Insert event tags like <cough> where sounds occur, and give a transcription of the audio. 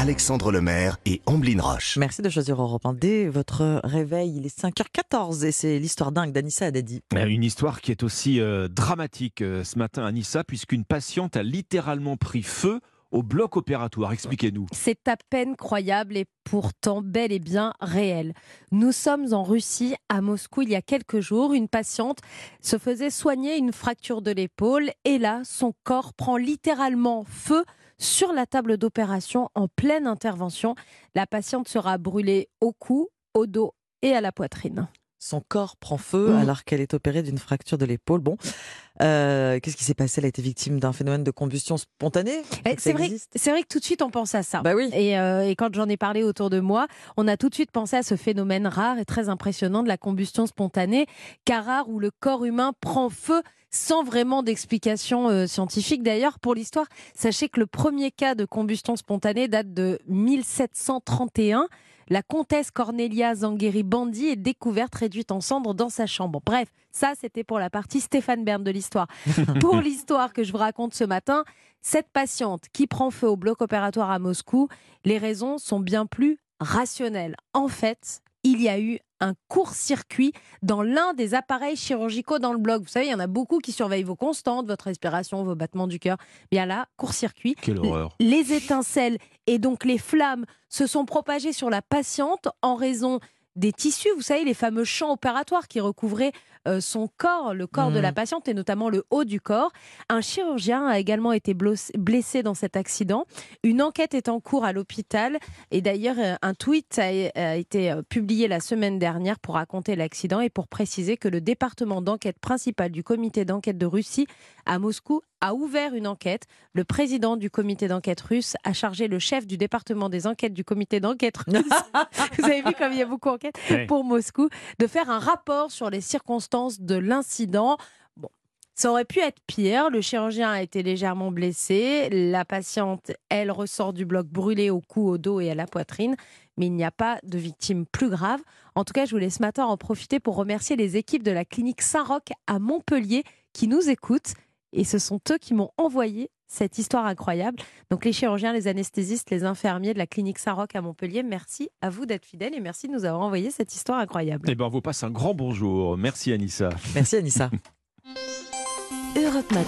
Alexandre Lemaire et Amblin Roche. Merci de choisir Europe 1 dès votre réveil. Il est 5h14 et c'est l'histoire dingue d'Anissa Haddadi. Euh, Une histoire qui est aussi euh, dramatique euh, ce matin à Nissa, puisqu'une patiente a littéralement pris feu au bloc opératoire. Expliquez-nous. C'est à peine croyable et pourtant bel et bien réel. Nous sommes en Russie, à Moscou, il y a quelques jours. Une patiente se faisait soigner une fracture de l'épaule et là, son corps prend littéralement feu sur la table d'opération en pleine intervention. La patiente sera brûlée au cou, au dos et à la poitrine. Son corps prend feu alors qu'elle est opérée d'une fracture de l'épaule. Bon, euh, qu'est-ce qui s'est passé? Elle a été victime d'un phénomène de combustion spontanée? Eh, C'est vrai, c'est vrai que tout de suite on pense à ça. Bah oui. Et, euh, et quand j'en ai parlé autour de moi, on a tout de suite pensé à ce phénomène rare et très impressionnant de la combustion spontanée, car rare où le corps humain prend feu sans vraiment d'explication euh, scientifique. D'ailleurs, pour l'histoire, sachez que le premier cas de combustion spontanée date de 1731. La comtesse Cornelia Zangheri Bandi est découverte réduite en cendres dans sa chambre. Bref, ça c'était pour la partie Stéphane Bern de l'histoire. <laughs> pour l'histoire que je vous raconte ce matin, cette patiente qui prend feu au bloc opératoire à Moscou, les raisons sont bien plus rationnelles. En fait, il y a eu un court-circuit dans l'un des appareils chirurgicaux dans le bloc. Vous savez, il y en a beaucoup qui surveillent vos constantes, votre respiration, vos battements du cœur. Bien là, court-circuit. Quelle horreur. Les étincelles et donc les flammes se sont propagées sur la patiente en raison des tissus, vous savez, les fameux champs opératoires qui recouvraient euh, son corps, le corps de la patiente et notamment le haut du corps. Un chirurgien a également été blessé dans cet accident. Une enquête est en cours à l'hôpital et d'ailleurs euh, un tweet a, a été euh, publié la semaine dernière pour raconter l'accident et pour préciser que le département d'enquête principal du comité d'enquête de Russie à Moscou a ouvert une enquête. Le président du comité d'enquête russe a chargé le chef du département des enquêtes du comité d'enquête russe. <laughs> Vous avez vu comme il y a beaucoup d'enquêtes Pour Moscou, de faire un rapport sur les circonstances de l'incident. Bon, ça aurait pu être pire. Le chirurgien a été légèrement blessé. La patiente, elle, ressort du bloc brûlée au cou, au dos et à la poitrine. Mais il n'y a pas de victime plus grave. En tout cas, je voulais ce matin en profiter pour remercier les équipes de la clinique Saint-Roch à Montpellier qui nous écoutent. Et ce sont eux qui m'ont envoyé cette histoire incroyable. Donc les chirurgiens, les anesthésistes, les infirmiers de la clinique Saint-Roch à Montpellier, merci à vous d'être fidèles et merci de nous avoir envoyé cette histoire incroyable. Eh ben, on vous passe un grand bonjour. Merci Anissa. Merci Anissa. Europe <laughs> Matin.